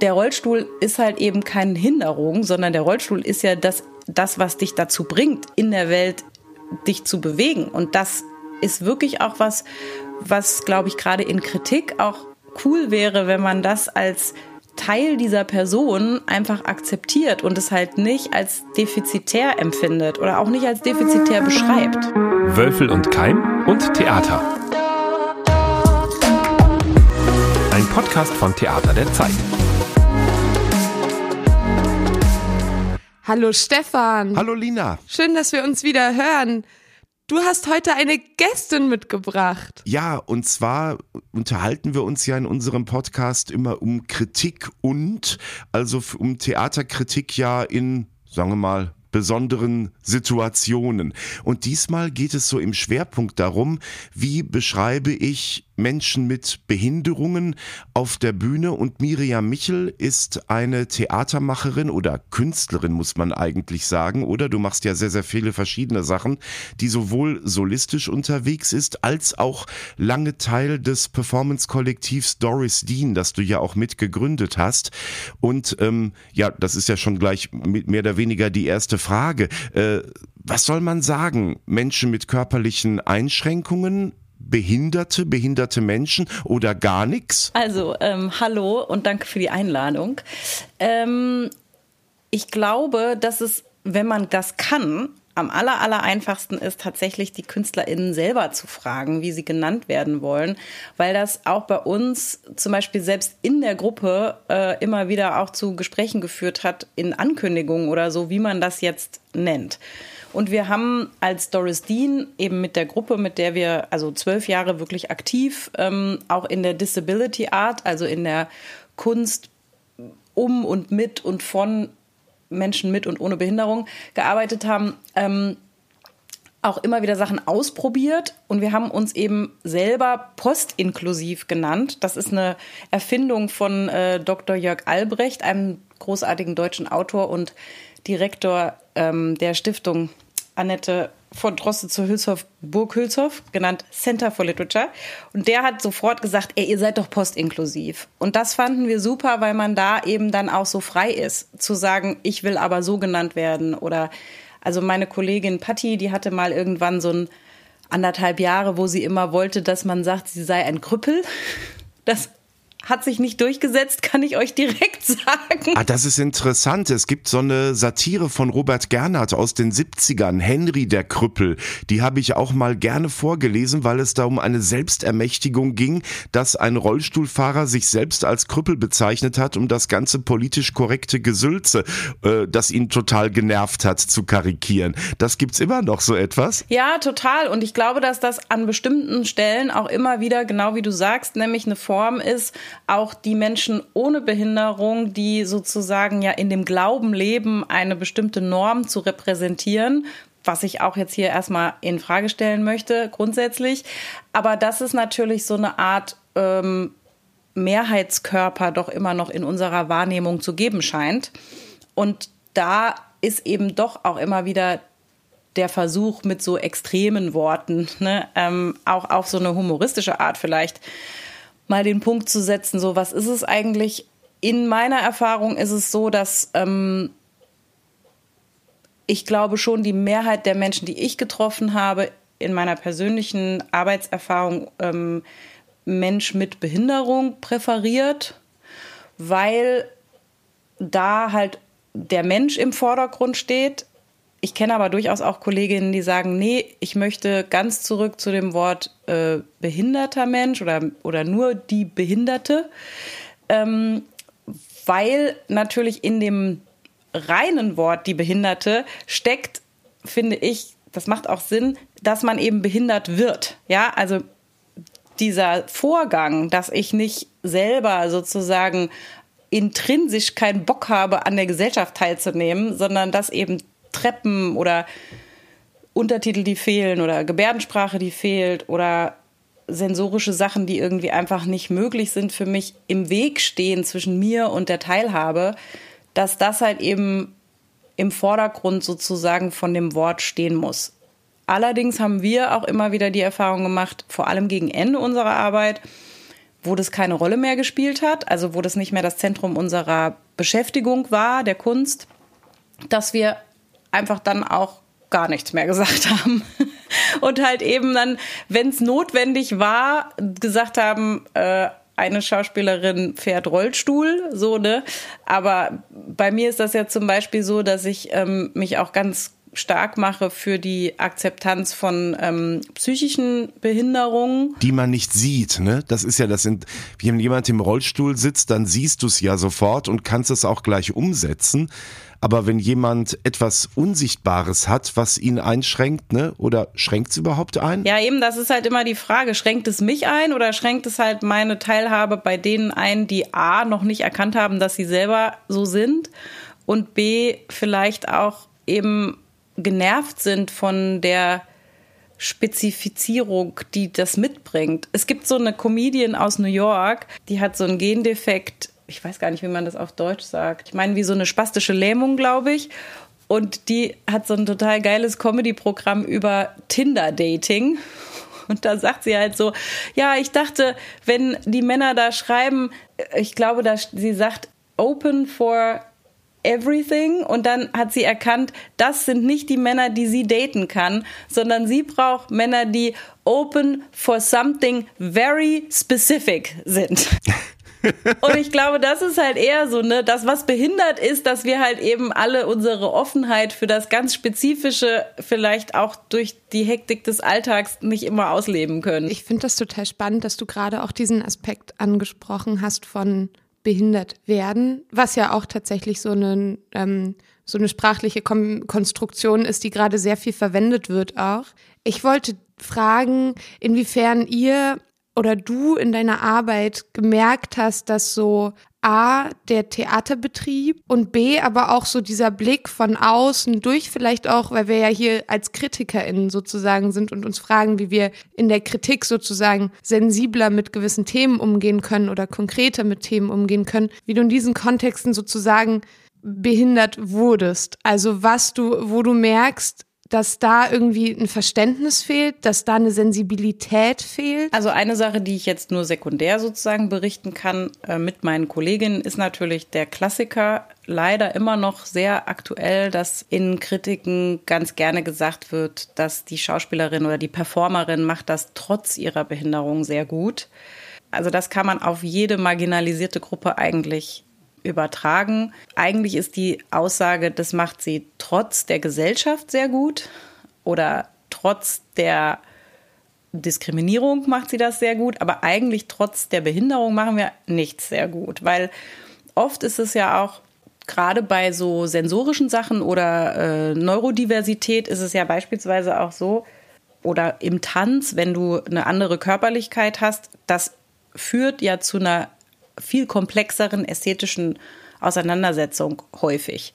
der Rollstuhl ist halt eben keine Hinderung, sondern der Rollstuhl ist ja das, das, was dich dazu bringt, in der Welt dich zu bewegen. Und das ist wirklich auch was, was, glaube ich, gerade in Kritik auch cool wäre, wenn man das als Teil dieser Person einfach akzeptiert und es halt nicht als defizitär empfindet oder auch nicht als defizitär beschreibt. Wölfel und Keim und Theater. Ein Podcast von Theater der Zeit. Hallo Stefan. Hallo Lina. Schön, dass wir uns wieder hören. Du hast heute eine Gästin mitgebracht. Ja, und zwar unterhalten wir uns ja in unserem Podcast immer um Kritik und, also um Theaterkritik ja in, sagen wir mal, besonderen Situationen. Und diesmal geht es so im Schwerpunkt darum, wie beschreibe ich Menschen mit Behinderungen auf der Bühne und Miriam Michel ist eine Theatermacherin oder Künstlerin, muss man eigentlich sagen, oder? Du machst ja sehr, sehr viele verschiedene Sachen, die sowohl solistisch unterwegs ist, als auch lange Teil des Performance-Kollektivs Doris Dean, das du ja auch mitgegründet hast. Und ähm, ja, das ist ja schon gleich mehr oder weniger die erste Frage. Äh, was soll man sagen? Menschen mit körperlichen Einschränkungen, Behinderte, behinderte Menschen oder gar nichts? Also, ähm, hallo und danke für die Einladung. Ähm, ich glaube, dass es, wenn man das kann, am aller, aller einfachsten ist tatsächlich die KünstlerInnen selber zu fragen, wie sie genannt werden wollen, weil das auch bei uns zum Beispiel selbst in der Gruppe äh, immer wieder auch zu Gesprächen geführt hat, in Ankündigungen oder so, wie man das jetzt nennt. Und wir haben als Doris Dean eben mit der Gruppe, mit der wir also zwölf Jahre wirklich aktiv, ähm, auch in der Disability Art, also in der Kunst um und mit und von Menschen mit und ohne Behinderung gearbeitet haben, ähm, auch immer wieder Sachen ausprobiert und wir haben uns eben selber postinklusiv genannt. Das ist eine Erfindung von äh, Dr. Jörg Albrecht, einem großartigen deutschen Autor und Direktor ähm, der Stiftung Annette von Droste zu Hülshoff, Burg Hülshoff, genannt Center for Literature. Und der hat sofort gesagt, ey, ihr seid doch postinklusiv. Und das fanden wir super, weil man da eben dann auch so frei ist, zu sagen, ich will aber so genannt werden. Oder, also meine Kollegin Patti, die hatte mal irgendwann so ein anderthalb Jahre, wo sie immer wollte, dass man sagt, sie sei ein Krüppel. Das hat sich nicht durchgesetzt, kann ich euch direkt sagen. Ah, das ist interessant. Es gibt so eine Satire von Robert Gernhardt aus den 70ern, Henry der Krüppel. Die habe ich auch mal gerne vorgelesen, weil es da um eine Selbstermächtigung ging, dass ein Rollstuhlfahrer sich selbst als Krüppel bezeichnet hat, um das ganze politisch korrekte Gesülze, äh, das ihn total genervt hat, zu karikieren. Das gibt's immer noch so etwas? Ja, total. Und ich glaube, dass das an bestimmten Stellen auch immer wieder, genau wie du sagst, nämlich eine Form ist, auch die Menschen ohne Behinderung, die sozusagen ja in dem Glauben leben, eine bestimmte Norm zu repräsentieren, was ich auch jetzt hier erstmal in Frage stellen möchte, grundsätzlich. Aber das ist natürlich so eine Art ähm, Mehrheitskörper doch immer noch in unserer Wahrnehmung zu geben scheint. Und da ist eben doch auch immer wieder der Versuch mit so extremen Worten, ne, ähm, auch auf so eine humoristische Art vielleicht, mal den Punkt zu setzen, so was ist es eigentlich? In meiner Erfahrung ist es so, dass ähm, ich glaube schon die Mehrheit der Menschen, die ich getroffen habe, in meiner persönlichen Arbeitserfahrung ähm, Mensch mit Behinderung präferiert, weil da halt der Mensch im Vordergrund steht ich kenne aber durchaus auch Kolleginnen, die sagen, nee, ich möchte ganz zurück zu dem Wort äh, behinderter Mensch oder, oder nur die Behinderte, ähm, weil natürlich in dem reinen Wort die Behinderte steckt, finde ich, das macht auch Sinn, dass man eben behindert wird. Ja, also dieser Vorgang, dass ich nicht selber sozusagen intrinsisch keinen Bock habe, an der Gesellschaft teilzunehmen, sondern dass eben Treppen oder Untertitel, die fehlen oder Gebärdensprache, die fehlt oder sensorische Sachen, die irgendwie einfach nicht möglich sind für mich, im Weg stehen zwischen mir und der Teilhabe, dass das halt eben im Vordergrund sozusagen von dem Wort stehen muss. Allerdings haben wir auch immer wieder die Erfahrung gemacht, vor allem gegen Ende unserer Arbeit, wo das keine Rolle mehr gespielt hat, also wo das nicht mehr das Zentrum unserer Beschäftigung war, der Kunst, dass wir einfach dann auch gar nichts mehr gesagt haben. Und halt eben dann, wenn es notwendig war, gesagt haben, äh, eine Schauspielerin fährt Rollstuhl, so, ne? Aber bei mir ist das ja zum Beispiel so, dass ich ähm, mich auch ganz stark mache für die Akzeptanz von ähm, psychischen Behinderungen. Die man nicht sieht, ne? Das ist ja, das sind, wenn jemand im Rollstuhl sitzt, dann siehst du es ja sofort und kannst es auch gleich umsetzen. Aber wenn jemand etwas Unsichtbares hat, was ihn einschränkt, ne? Oder schränkt es überhaupt ein? Ja, eben, das ist halt immer die Frage. Schränkt es mich ein oder schränkt es halt meine Teilhabe bei denen ein, die A noch nicht erkannt haben, dass sie selber so sind und B vielleicht auch eben genervt sind von der Spezifizierung, die das mitbringt. Es gibt so eine Comedian aus New York, die hat so einen Gendefekt, ich weiß gar nicht, wie man das auf Deutsch sagt. Ich meine, wie so eine spastische Lähmung, glaube ich. Und die hat so ein total geiles Comedy-Programm über Tinder-Dating. Und da sagt sie halt so, ja, ich dachte, wenn die Männer da schreiben, ich glaube, dass sie sagt, open for everything und dann hat sie erkannt, das sind nicht die Männer, die sie daten kann, sondern sie braucht Männer, die open for something very specific sind. Und ich glaube, das ist halt eher so, ne, das, was behindert ist, dass wir halt eben alle unsere Offenheit für das ganz Spezifische vielleicht auch durch die Hektik des Alltags nicht immer ausleben können. Ich finde das total spannend, dass du gerade auch diesen Aspekt angesprochen hast von behindert werden, was ja auch tatsächlich so eine, ähm, so eine sprachliche Kom Konstruktion ist, die gerade sehr viel verwendet wird auch. Ich wollte fragen, inwiefern ihr oder du in deiner Arbeit gemerkt hast, dass so A, der Theaterbetrieb und B, aber auch so dieser Blick von außen durch vielleicht auch, weil wir ja hier als KritikerInnen sozusagen sind und uns fragen, wie wir in der Kritik sozusagen sensibler mit gewissen Themen umgehen können oder konkreter mit Themen umgehen können, wie du in diesen Kontexten sozusagen behindert wurdest. Also was du, wo du merkst, dass da irgendwie ein Verständnis fehlt, dass da eine Sensibilität fehlt? Also eine Sache, die ich jetzt nur sekundär sozusagen berichten kann äh, mit meinen Kolleginnen, ist natürlich der Klassiker leider immer noch sehr aktuell, dass in Kritiken ganz gerne gesagt wird, dass die Schauspielerin oder die Performerin macht das trotz ihrer Behinderung sehr gut. Also das kann man auf jede marginalisierte Gruppe eigentlich übertragen. Eigentlich ist die Aussage, das macht sie trotz der Gesellschaft sehr gut oder trotz der Diskriminierung macht sie das sehr gut, aber eigentlich trotz der Behinderung machen wir nichts sehr gut, weil oft ist es ja auch gerade bei so sensorischen Sachen oder äh, Neurodiversität ist es ja beispielsweise auch so, oder im Tanz, wenn du eine andere Körperlichkeit hast, das führt ja zu einer viel komplexeren ästhetischen Auseinandersetzung häufig.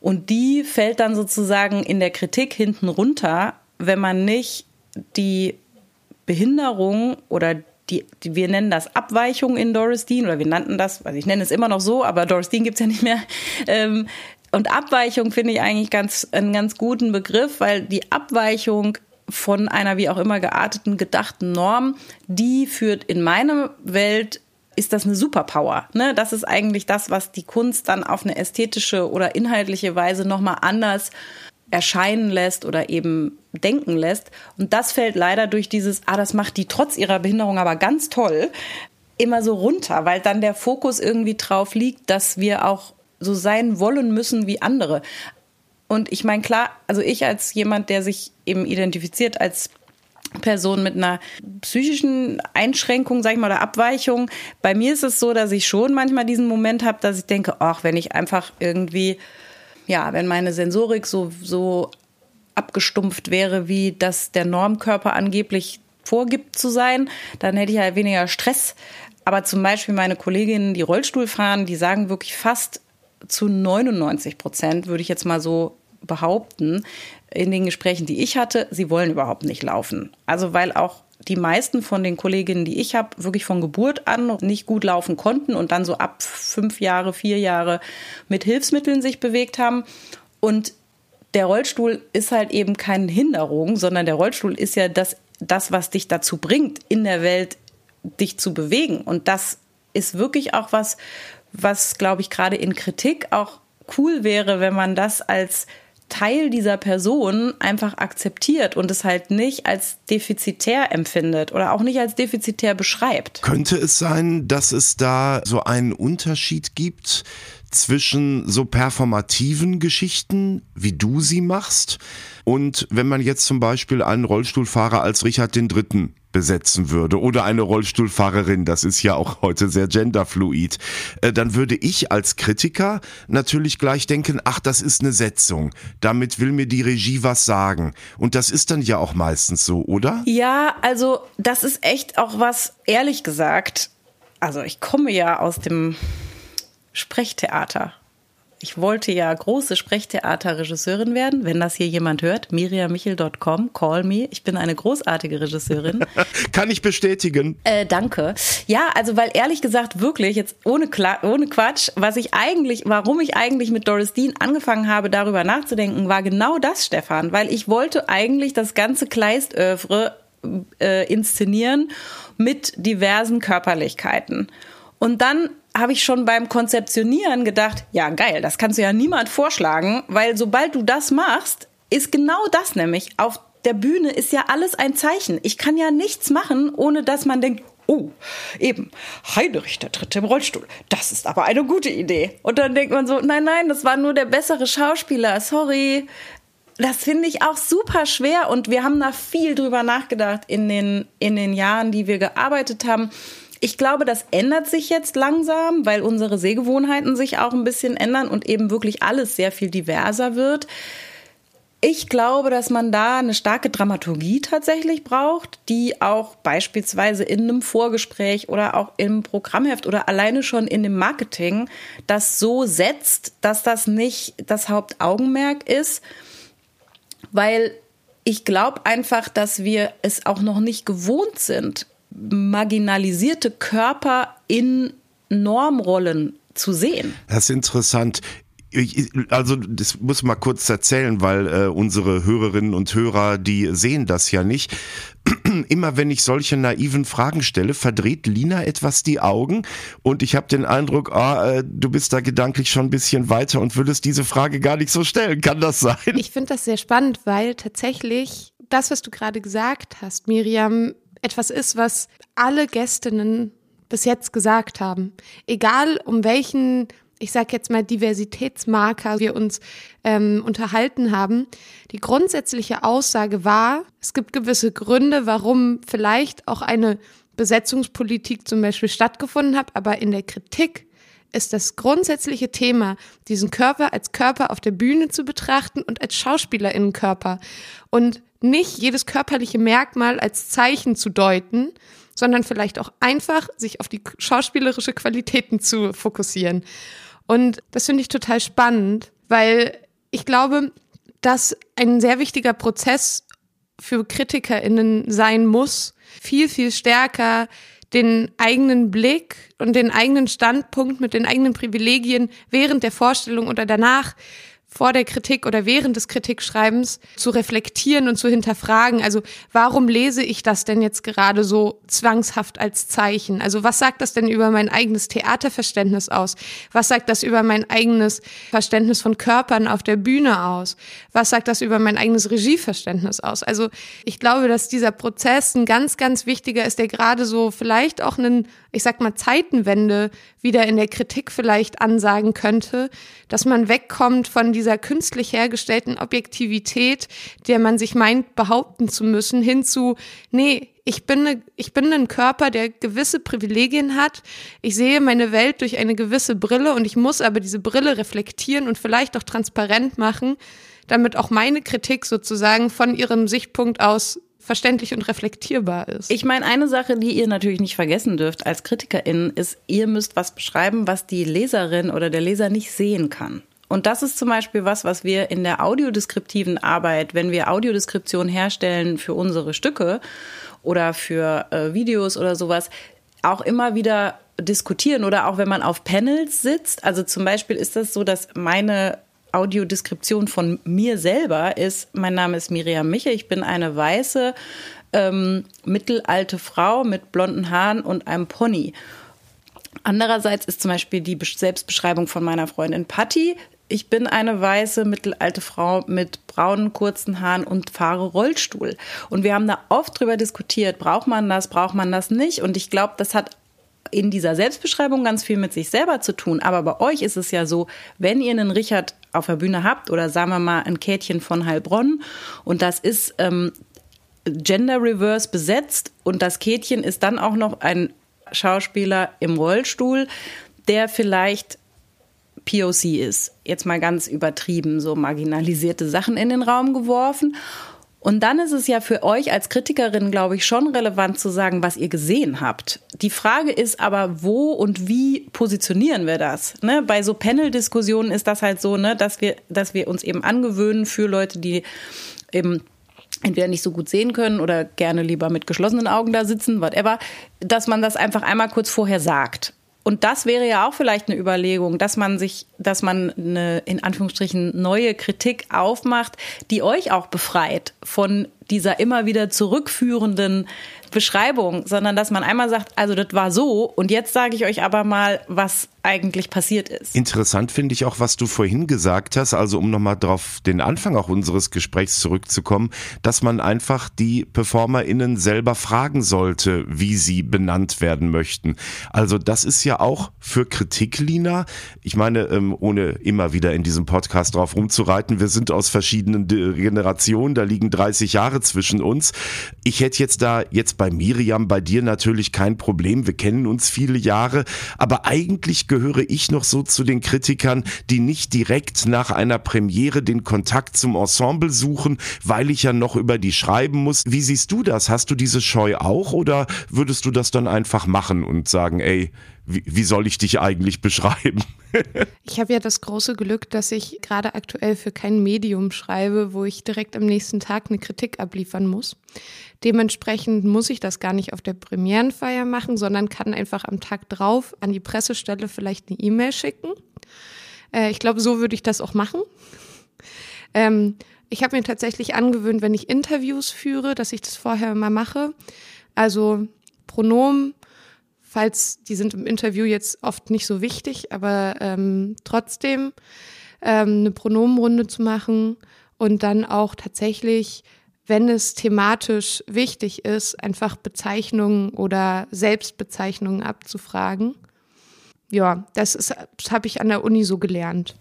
Und die fällt dann sozusagen in der Kritik hinten runter, wenn man nicht die Behinderung oder die, die, wir nennen das Abweichung in Doris Dean, oder wir nannten das, also ich nenne es immer noch so, aber Doris Dean gibt es ja nicht mehr. Ähm, und Abweichung finde ich eigentlich ganz, einen ganz guten Begriff, weil die Abweichung von einer wie auch immer gearteten, gedachten Norm, die führt in meiner Welt ist das eine Superpower. Ne? Das ist eigentlich das, was die Kunst dann auf eine ästhetische oder inhaltliche Weise nochmal anders erscheinen lässt oder eben denken lässt. Und das fällt leider durch dieses, ah, das macht die trotz ihrer Behinderung aber ganz toll, immer so runter, weil dann der Fokus irgendwie drauf liegt, dass wir auch so sein wollen müssen wie andere. Und ich meine, klar, also ich als jemand, der sich eben identifiziert als Person mit einer psychischen Einschränkung, sag ich mal, oder Abweichung. Bei mir ist es so, dass ich schon manchmal diesen Moment habe, dass ich denke, ach, wenn ich einfach irgendwie, ja, wenn meine Sensorik so, so abgestumpft wäre, wie das der Normkörper angeblich vorgibt zu sein, dann hätte ich halt weniger Stress. Aber zum Beispiel meine Kolleginnen, die Rollstuhl fahren, die sagen wirklich fast zu 99 Prozent, würde ich jetzt mal so behaupten, in den Gesprächen, die ich hatte, sie wollen überhaupt nicht laufen. Also weil auch die meisten von den Kolleginnen, die ich habe, wirklich von Geburt an nicht gut laufen konnten und dann so ab fünf Jahre, vier Jahre mit Hilfsmitteln sich bewegt haben. Und der Rollstuhl ist halt eben keine Hinderung, sondern der Rollstuhl ist ja das, das was dich dazu bringt, in der Welt dich zu bewegen. Und das ist wirklich auch was, was, glaube ich, gerade in Kritik auch cool wäre, wenn man das als Teil dieser Person einfach akzeptiert und es halt nicht als defizitär empfindet oder auch nicht als defizitär beschreibt. Könnte es sein, dass es da so einen Unterschied gibt zwischen so performativen Geschichten, wie du sie machst, und wenn man jetzt zum Beispiel einen Rollstuhlfahrer als Richard III besetzen würde oder eine Rollstuhlfahrerin, das ist ja auch heute sehr genderfluid, äh, dann würde ich als Kritiker natürlich gleich denken, ach, das ist eine Setzung. Damit will mir die Regie was sagen. Und das ist dann ja auch meistens so, oder? Ja, also das ist echt auch was, ehrlich gesagt, also ich komme ja aus dem Sprechtheater ich wollte ja große Sprechtheaterregisseurin werden. Wenn das hier jemand hört, miriamichel.com, call me. Ich bin eine großartige Regisseurin. Kann ich bestätigen. Äh, danke. Ja, also weil ehrlich gesagt wirklich, jetzt ohne, ohne Quatsch, was ich eigentlich, warum ich eigentlich mit Doris Dean angefangen habe, darüber nachzudenken, war genau das, Stefan. Weil ich wollte eigentlich das ganze Kleistövre äh, inszenieren mit diversen Körperlichkeiten. Und dann habe ich schon beim Konzeptionieren gedacht, ja geil, das kannst du ja niemand vorschlagen, weil sobald du das machst, ist genau das nämlich. Auf der Bühne ist ja alles ein Zeichen. Ich kann ja nichts machen, ohne dass man denkt, oh, eben, Heinrich der Dritte im Rollstuhl. Das ist aber eine gute Idee. Und dann denkt man so, nein, nein, das war nur der bessere Schauspieler, sorry. Das finde ich auch super schwer und wir haben da viel drüber nachgedacht in den, in den Jahren, die wir gearbeitet haben ich glaube, das ändert sich jetzt langsam, weil unsere Sehgewohnheiten sich auch ein bisschen ändern und eben wirklich alles sehr viel diverser wird. Ich glaube, dass man da eine starke Dramaturgie tatsächlich braucht, die auch beispielsweise in einem Vorgespräch oder auch im Programmheft oder alleine schon in dem Marketing das so setzt, dass das nicht das Hauptaugenmerk ist, weil ich glaube einfach, dass wir es auch noch nicht gewohnt sind, marginalisierte Körper in Normrollen zu sehen. Das ist interessant. Ich, also das muss mal kurz erzählen, weil äh, unsere Hörerinnen und Hörer, die sehen das ja nicht. Immer wenn ich solche naiven Fragen stelle, verdreht Lina etwas die Augen und ich habe den Eindruck, ah, äh, du bist da gedanklich schon ein bisschen weiter und würdest diese Frage gar nicht so stellen. Kann das sein? Ich finde das sehr spannend, weil tatsächlich das, was du gerade gesagt hast, Miriam, etwas ist, was alle Gästinnen bis jetzt gesagt haben. Egal um welchen, ich sag jetzt mal, Diversitätsmarker wir uns ähm, unterhalten haben. Die grundsätzliche Aussage war, es gibt gewisse Gründe, warum vielleicht auch eine Besetzungspolitik zum Beispiel stattgefunden hat, aber in der Kritik ist das grundsätzliche Thema, diesen Körper als Körper auf der Bühne zu betrachten und als Schauspielerinnenkörper. Und nicht jedes körperliche Merkmal als Zeichen zu deuten, sondern vielleicht auch einfach sich auf die schauspielerische Qualitäten zu fokussieren. Und das finde ich total spannend, weil ich glaube, dass ein sehr wichtiger Prozess für KritikerInnen sein muss, viel, viel stärker den eigenen Blick und den eigenen Standpunkt mit den eigenen Privilegien während der Vorstellung oder danach vor der Kritik oder während des Kritikschreibens zu reflektieren und zu hinterfragen. Also warum lese ich das denn jetzt gerade so zwangshaft als Zeichen? Also was sagt das denn über mein eigenes Theaterverständnis aus? Was sagt das über mein eigenes Verständnis von Körpern auf der Bühne aus? Was sagt das über mein eigenes Regieverständnis aus? Also ich glaube, dass dieser Prozess ein ganz, ganz wichtiger ist, der gerade so vielleicht auch einen, ich sag mal, Zeitenwende wieder in der Kritik vielleicht ansagen könnte, dass man wegkommt von dieser künstlich hergestellten Objektivität, der man sich meint, behaupten zu müssen, hin zu, nee, ich bin, ne, ich bin ein Körper, der gewisse Privilegien hat. Ich sehe meine Welt durch eine gewisse Brille und ich muss aber diese Brille reflektieren und vielleicht auch transparent machen, damit auch meine Kritik sozusagen von ihrem Sichtpunkt aus verständlich und reflektierbar ist. Ich meine, eine Sache, die ihr natürlich nicht vergessen dürft als KritikerInnen, ist, ihr müsst was beschreiben, was die Leserin oder der Leser nicht sehen kann. Und das ist zum Beispiel was, was wir in der audiodeskriptiven Arbeit, wenn wir Audiodeskription herstellen für unsere Stücke oder für äh, Videos oder sowas, auch immer wieder diskutieren oder auch wenn man auf Panels sitzt. Also zum Beispiel ist das so, dass meine Audiodeskription von mir selber ist, mein Name ist Miriam Miche, ich bin eine weiße ähm, mittelalte Frau mit blonden Haaren und einem Pony. Andererseits ist zum Beispiel die Selbstbeschreibung von meiner Freundin Patty. Ich bin eine weiße, mittelalte Frau mit braunen, kurzen Haaren und fahre Rollstuhl. Und wir haben da oft drüber diskutiert, braucht man das, braucht man das nicht? Und ich glaube, das hat in dieser Selbstbeschreibung ganz viel mit sich selber zu tun. Aber bei euch ist es ja so, wenn ihr einen Richard auf der Bühne habt oder sagen wir mal ein Kätchen von Heilbronn und das ist ähm, gender reverse besetzt und das Kätchen ist dann auch noch ein Schauspieler im Rollstuhl, der vielleicht POC ist. Jetzt mal ganz übertrieben, so marginalisierte Sachen in den Raum geworfen. Und dann ist es ja für euch als Kritikerin, glaube ich, schon relevant zu sagen, was ihr gesehen habt. Die Frage ist aber, wo und wie positionieren wir das? Ne? Bei so Panel-Diskussionen ist das halt so, ne, dass wir, dass wir uns eben angewöhnen für Leute, die eben entweder nicht so gut sehen können oder gerne lieber mit geschlossenen Augen da sitzen, whatever, dass man das einfach einmal kurz vorher sagt. Und das wäre ja auch vielleicht eine Überlegung, dass man sich, dass man eine in Anführungsstrichen neue Kritik aufmacht, die euch auch befreit von dieser immer wieder zurückführenden Beschreibung, sondern dass man einmal sagt, also das war so und jetzt sage ich euch aber mal, was eigentlich passiert ist. Interessant finde ich auch, was du vorhin gesagt hast, also um nochmal drauf den Anfang auch unseres Gesprächs zurückzukommen, dass man einfach die PerformerInnen selber fragen sollte, wie sie benannt werden möchten. Also das ist ja auch für Kritik, Lina. Ich meine, ähm, ohne immer wieder in diesem Podcast drauf rumzureiten, wir sind aus verschiedenen Generationen, da liegen 30 Jahre zwischen uns. Ich hätte jetzt da jetzt bei Miriam, bei dir natürlich kein Problem. Wir kennen uns viele Jahre, aber eigentlich gehöre ich noch so zu den Kritikern, die nicht direkt nach einer Premiere den Kontakt zum Ensemble suchen, weil ich ja noch über die schreiben muss. Wie siehst du das? Hast du diese Scheu auch oder würdest du das dann einfach machen und sagen, ey, wie, wie soll ich dich eigentlich beschreiben? ich habe ja das große Glück, dass ich gerade aktuell für kein Medium schreibe, wo ich direkt am nächsten Tag eine Kritik abliefern muss. Dementsprechend muss ich das gar nicht auf der Premierenfeier machen, sondern kann einfach am Tag drauf an die Pressestelle vielleicht eine E-Mail schicken. Äh, ich glaube, so würde ich das auch machen. Ähm, ich habe mir tatsächlich angewöhnt, wenn ich Interviews führe, dass ich das vorher mal mache. Also Pronomen, falls die sind im Interview jetzt oft nicht so wichtig, aber ähm, trotzdem ähm, eine Pronomenrunde zu machen und dann auch tatsächlich wenn es thematisch wichtig ist, einfach Bezeichnungen oder Selbstbezeichnungen abzufragen. Ja, das ist, habe ich an der Uni so gelernt.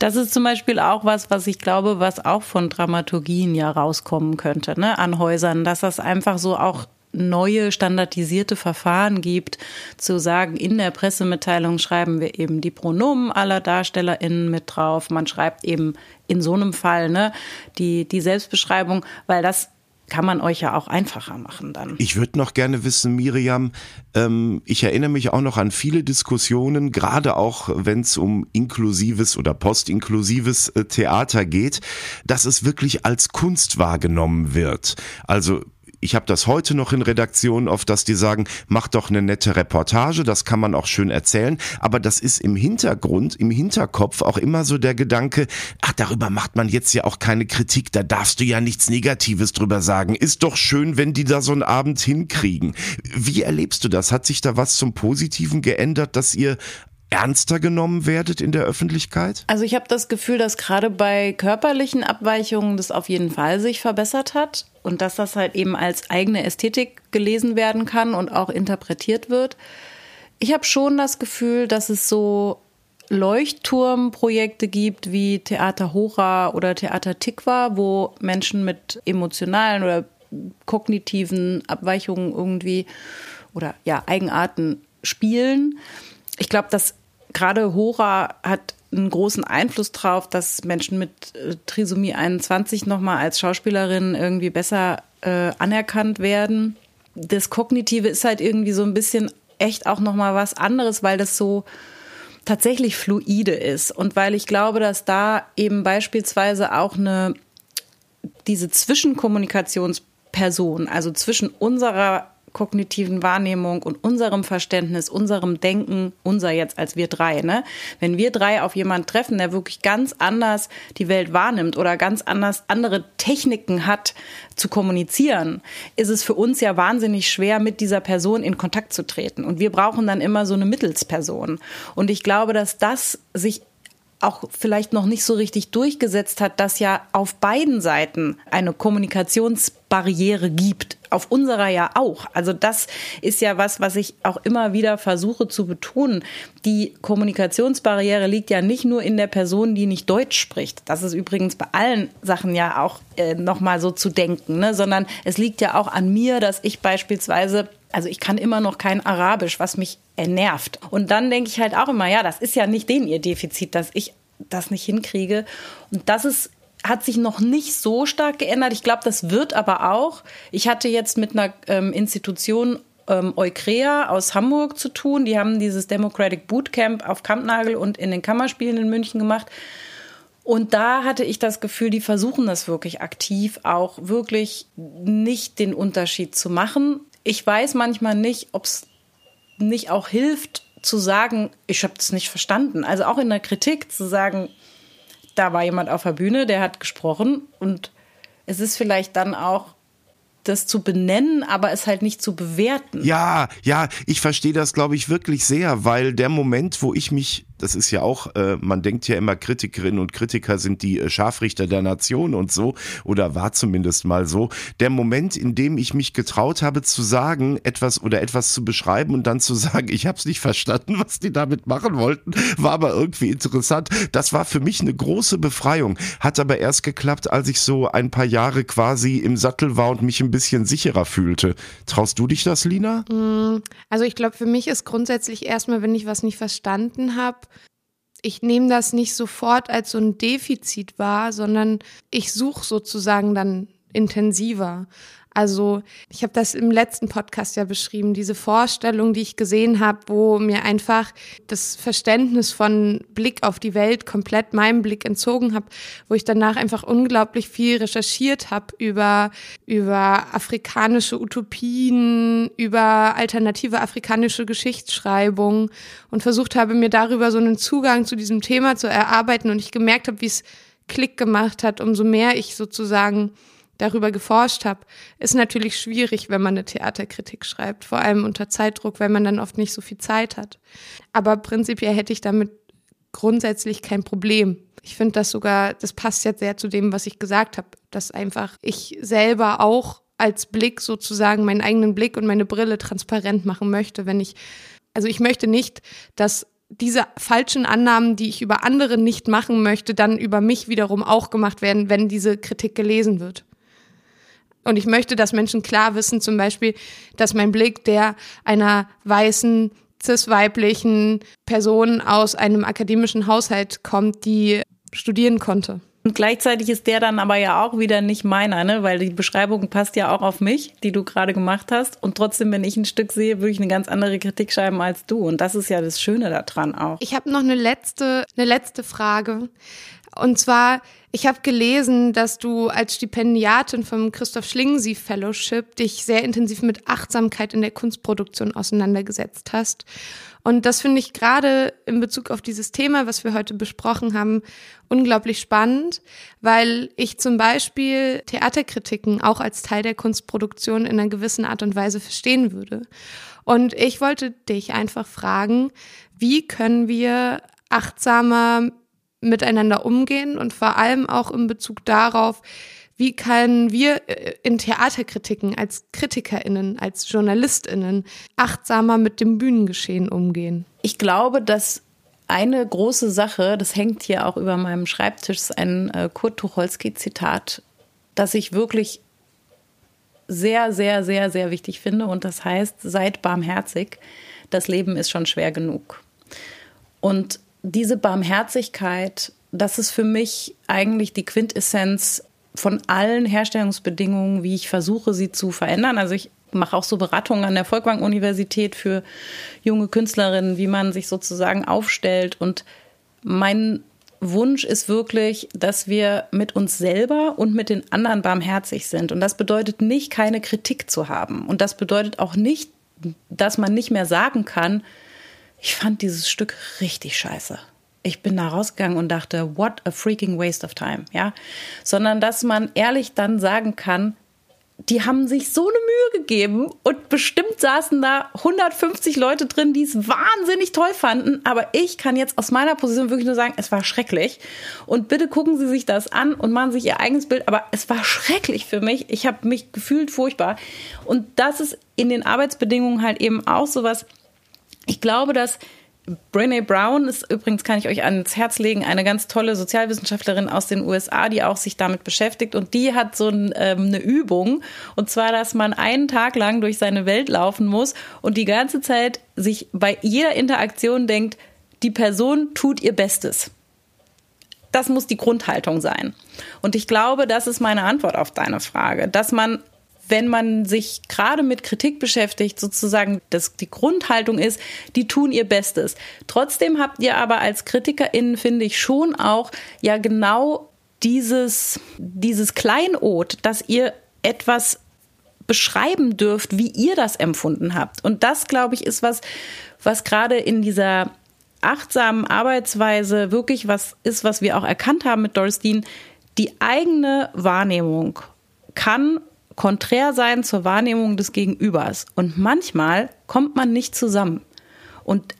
Das ist zum Beispiel auch was, was ich glaube, was auch von Dramaturgien ja rauskommen könnte, ne, an Häusern, dass das einfach so auch neue standardisierte Verfahren gibt, zu sagen, in der Pressemitteilung schreiben wir eben die Pronomen aller DarstellerInnen mit drauf. Man schreibt eben in so einem Fall ne, die, die Selbstbeschreibung, weil das kann man euch ja auch einfacher machen dann. Ich würde noch gerne wissen, Miriam, ähm, ich erinnere mich auch noch an viele Diskussionen, gerade auch wenn es um inklusives oder postinklusives äh, Theater geht, dass es wirklich als Kunst wahrgenommen wird. Also ich habe das heute noch in Redaktionen oft, dass die sagen, mach doch eine nette Reportage, das kann man auch schön erzählen, aber das ist im Hintergrund, im Hinterkopf auch immer so der Gedanke, ach, darüber macht man jetzt ja auch keine Kritik, da darfst du ja nichts Negatives drüber sagen. Ist doch schön, wenn die da so einen Abend hinkriegen. Wie erlebst du das? Hat sich da was zum Positiven geändert, dass ihr ernster genommen werdet in der Öffentlichkeit? Also ich habe das Gefühl, dass gerade bei körperlichen Abweichungen das auf jeden Fall sich verbessert hat und dass das halt eben als eigene Ästhetik gelesen werden kann und auch interpretiert wird. Ich habe schon das Gefühl, dass es so Leuchtturmprojekte gibt wie Theater Hora oder Theater Tikwa, wo Menschen mit emotionalen oder kognitiven Abweichungen irgendwie oder ja Eigenarten spielen. Ich glaube, dass gerade Hora hat einen großen Einfluss drauf, dass Menschen mit äh, Trisomie 21 nochmal als Schauspielerin irgendwie besser äh, anerkannt werden. Das Kognitive ist halt irgendwie so ein bisschen echt auch nochmal was anderes, weil das so tatsächlich fluide ist und weil ich glaube, dass da eben beispielsweise auch eine diese Zwischenkommunikationsperson, also zwischen unserer kognitiven Wahrnehmung und unserem Verständnis, unserem Denken, unser jetzt als wir drei, ne? Wenn wir drei auf jemanden treffen, der wirklich ganz anders die Welt wahrnimmt oder ganz anders andere Techniken hat zu kommunizieren, ist es für uns ja wahnsinnig schwer, mit dieser Person in Kontakt zu treten. Und wir brauchen dann immer so eine Mittelsperson. Und ich glaube, dass das sich auch vielleicht noch nicht so richtig durchgesetzt hat, dass ja auf beiden Seiten eine Kommunikationsbarriere gibt. Auf unserer ja auch. Also das ist ja was, was ich auch immer wieder versuche zu betonen. Die Kommunikationsbarriere liegt ja nicht nur in der Person, die nicht Deutsch spricht. Das ist übrigens bei allen Sachen ja auch äh, nochmal so zu denken, ne? sondern es liegt ja auch an mir, dass ich beispielsweise also ich kann immer noch kein Arabisch, was mich nervt. Und dann denke ich halt auch immer, ja, das ist ja nicht den ihr Defizit, dass ich das nicht hinkriege. Und das ist hat sich noch nicht so stark geändert. Ich glaube, das wird aber auch. Ich hatte jetzt mit einer ähm, Institution ähm, Eukrea aus Hamburg zu tun. Die haben dieses Democratic Bootcamp auf Kampnagel und in den Kammerspielen in München gemacht. Und da hatte ich das Gefühl, die versuchen das wirklich aktiv, auch wirklich nicht den Unterschied zu machen ich weiß manchmal nicht, ob es nicht auch hilft, zu sagen, ich habe das nicht verstanden. Also auch in der Kritik zu sagen, da war jemand auf der Bühne, der hat gesprochen und es ist vielleicht dann auch das zu benennen, aber es halt nicht zu bewerten. Ja, ja, ich verstehe das, glaube ich, wirklich sehr, weil der Moment, wo ich mich das ist ja auch, äh, man denkt ja immer, Kritikerinnen und Kritiker sind die äh, Scharfrichter der Nation und so, oder war zumindest mal so. Der Moment, in dem ich mich getraut habe zu sagen, etwas oder etwas zu beschreiben und dann zu sagen, ich habe es nicht verstanden, was die damit machen wollten, war aber irgendwie interessant. Das war für mich eine große Befreiung. Hat aber erst geklappt, als ich so ein paar Jahre quasi im Sattel war und mich ein bisschen sicherer fühlte. Traust du dich das, Lina? Mm, also ich glaube, für mich ist grundsätzlich erstmal, wenn ich was nicht verstanden habe, ich nehme das nicht sofort als so ein Defizit wahr, sondern ich suche sozusagen dann intensiver. Also ich habe das im letzten Podcast ja beschrieben, diese Vorstellung, die ich gesehen habe, wo mir einfach das Verständnis von Blick auf die Welt komplett meinem Blick entzogen habe, wo ich danach einfach unglaublich viel recherchiert habe über, über afrikanische Utopien, über alternative afrikanische Geschichtsschreibung und versucht habe, mir darüber so einen Zugang zu diesem Thema zu erarbeiten. Und ich gemerkt habe, wie es Klick gemacht hat, umso mehr ich sozusagen darüber geforscht habe, ist natürlich schwierig, wenn man eine Theaterkritik schreibt, vor allem unter Zeitdruck, weil man dann oft nicht so viel Zeit hat. Aber prinzipiell hätte ich damit grundsätzlich kein Problem. Ich finde das sogar, das passt jetzt sehr zu dem, was ich gesagt habe, dass einfach ich selber auch als Blick sozusagen meinen eigenen Blick und meine Brille transparent machen möchte, wenn ich, also ich möchte nicht, dass diese falschen Annahmen, die ich über andere nicht machen möchte, dann über mich wiederum auch gemacht werden, wenn diese Kritik gelesen wird. Und ich möchte, dass Menschen klar wissen, zum Beispiel, dass mein Blick der einer weißen, cis-weiblichen Person aus einem akademischen Haushalt kommt, die studieren konnte. Und gleichzeitig ist der dann aber ja auch wieder nicht meiner, ne? weil die Beschreibung passt ja auch auf mich, die du gerade gemacht hast. Und trotzdem, wenn ich ein Stück sehe, würde ich eine ganz andere Kritik schreiben als du. Und das ist ja das Schöne daran auch. Ich habe noch eine letzte, eine letzte Frage. Und zwar, ich habe gelesen, dass du als Stipendiatin vom Christoph Schlingensief Fellowship dich sehr intensiv mit Achtsamkeit in der Kunstproduktion auseinandergesetzt hast. Und das finde ich gerade in Bezug auf dieses Thema, was wir heute besprochen haben, unglaublich spannend, weil ich zum Beispiel Theaterkritiken auch als Teil der Kunstproduktion in einer gewissen Art und Weise verstehen würde. Und ich wollte dich einfach fragen, wie können wir achtsamer miteinander umgehen und vor allem auch in Bezug darauf, wie können wir äh, in Theaterkritiken als KritikerInnen, als JournalistInnen achtsamer mit dem Bühnengeschehen umgehen? Ich glaube, dass eine große Sache, das hängt hier auch über meinem Schreibtisch, ist ein äh, Kurt Tucholsky-Zitat, das ich wirklich sehr, sehr, sehr, sehr wichtig finde. Und das heißt, seid barmherzig. Das Leben ist schon schwer genug. Und diese Barmherzigkeit, das ist für mich eigentlich die Quintessenz von allen Herstellungsbedingungen, wie ich versuche, sie zu verändern. Also ich mache auch so Beratungen an der Volkwang-Universität für junge Künstlerinnen, wie man sich sozusagen aufstellt. Und mein Wunsch ist wirklich, dass wir mit uns selber und mit den anderen barmherzig sind. Und das bedeutet nicht, keine Kritik zu haben. Und das bedeutet auch nicht, dass man nicht mehr sagen kann, ich fand dieses Stück richtig scheiße. Ich bin da rausgegangen und dachte, what a freaking waste of time, ja? Sondern dass man ehrlich dann sagen kann, die haben sich so eine Mühe gegeben und bestimmt saßen da 150 Leute drin, die es wahnsinnig toll fanden. Aber ich kann jetzt aus meiner Position wirklich nur sagen, es war schrecklich. Und bitte gucken Sie sich das an und machen sich Ihr eigenes Bild. Aber es war schrecklich für mich. Ich habe mich gefühlt furchtbar. Und das ist in den Arbeitsbedingungen halt eben auch sowas. Ich glaube, dass Brené Brown ist übrigens, kann ich euch ans Herz legen, eine ganz tolle Sozialwissenschaftlerin aus den USA, die auch sich damit beschäftigt. Und die hat so ein, ähm, eine Übung. Und zwar, dass man einen Tag lang durch seine Welt laufen muss und die ganze Zeit sich bei jeder Interaktion denkt, die Person tut ihr Bestes. Das muss die Grundhaltung sein. Und ich glaube, das ist meine Antwort auf deine Frage, dass man wenn man sich gerade mit Kritik beschäftigt, sozusagen das, die Grundhaltung ist, die tun ihr Bestes. Trotzdem habt ihr aber als KritikerInnen, finde ich, schon auch ja genau dieses, dieses Kleinod, dass ihr etwas beschreiben dürft, wie ihr das empfunden habt. Und das, glaube ich, ist was, was gerade in dieser achtsamen Arbeitsweise wirklich was ist, was wir auch erkannt haben mit Doris Dean. Die eigene Wahrnehmung kann konträr sein zur Wahrnehmung des Gegenübers. Und manchmal kommt man nicht zusammen. Und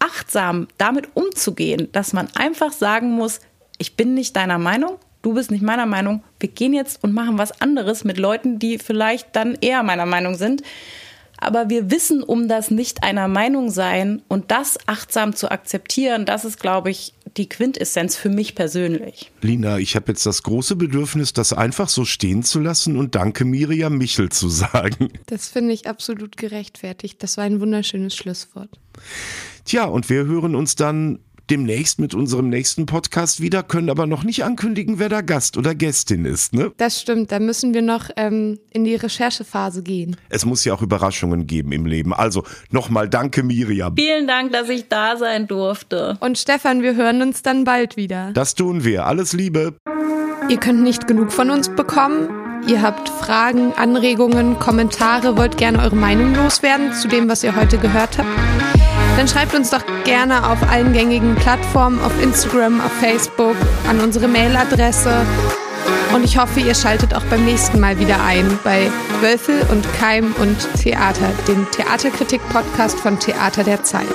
achtsam damit umzugehen, dass man einfach sagen muss, ich bin nicht deiner Meinung, du bist nicht meiner Meinung, wir gehen jetzt und machen was anderes mit Leuten, die vielleicht dann eher meiner Meinung sind. Aber wir wissen um das nicht einer Meinung sein und das achtsam zu akzeptieren, das ist, glaube ich, die Quintessenz für mich persönlich. Lina, ich habe jetzt das große Bedürfnis, das einfach so stehen zu lassen und danke Miriam Michel zu sagen. Das finde ich absolut gerechtfertigt. Das war ein wunderschönes Schlusswort. Tja, und wir hören uns dann demnächst mit unserem nächsten Podcast wieder, können aber noch nicht ankündigen, wer da Gast oder Gästin ist. Ne? Das stimmt, da müssen wir noch ähm, in die Recherchephase gehen. Es muss ja auch Überraschungen geben im Leben. Also nochmal danke, Miriam. Vielen Dank, dass ich da sein durfte. Und Stefan, wir hören uns dann bald wieder. Das tun wir. Alles Liebe. Ihr könnt nicht genug von uns bekommen. Ihr habt Fragen, Anregungen, Kommentare, wollt gerne eure Meinung loswerden zu dem, was ihr heute gehört habt dann schreibt uns doch gerne auf allen gängigen Plattformen, auf Instagram, auf Facebook, an unsere Mailadresse. Und ich hoffe, ihr schaltet auch beim nächsten Mal wieder ein bei Wölfel und Keim und Theater, dem Theaterkritik-Podcast von Theater der Zeit.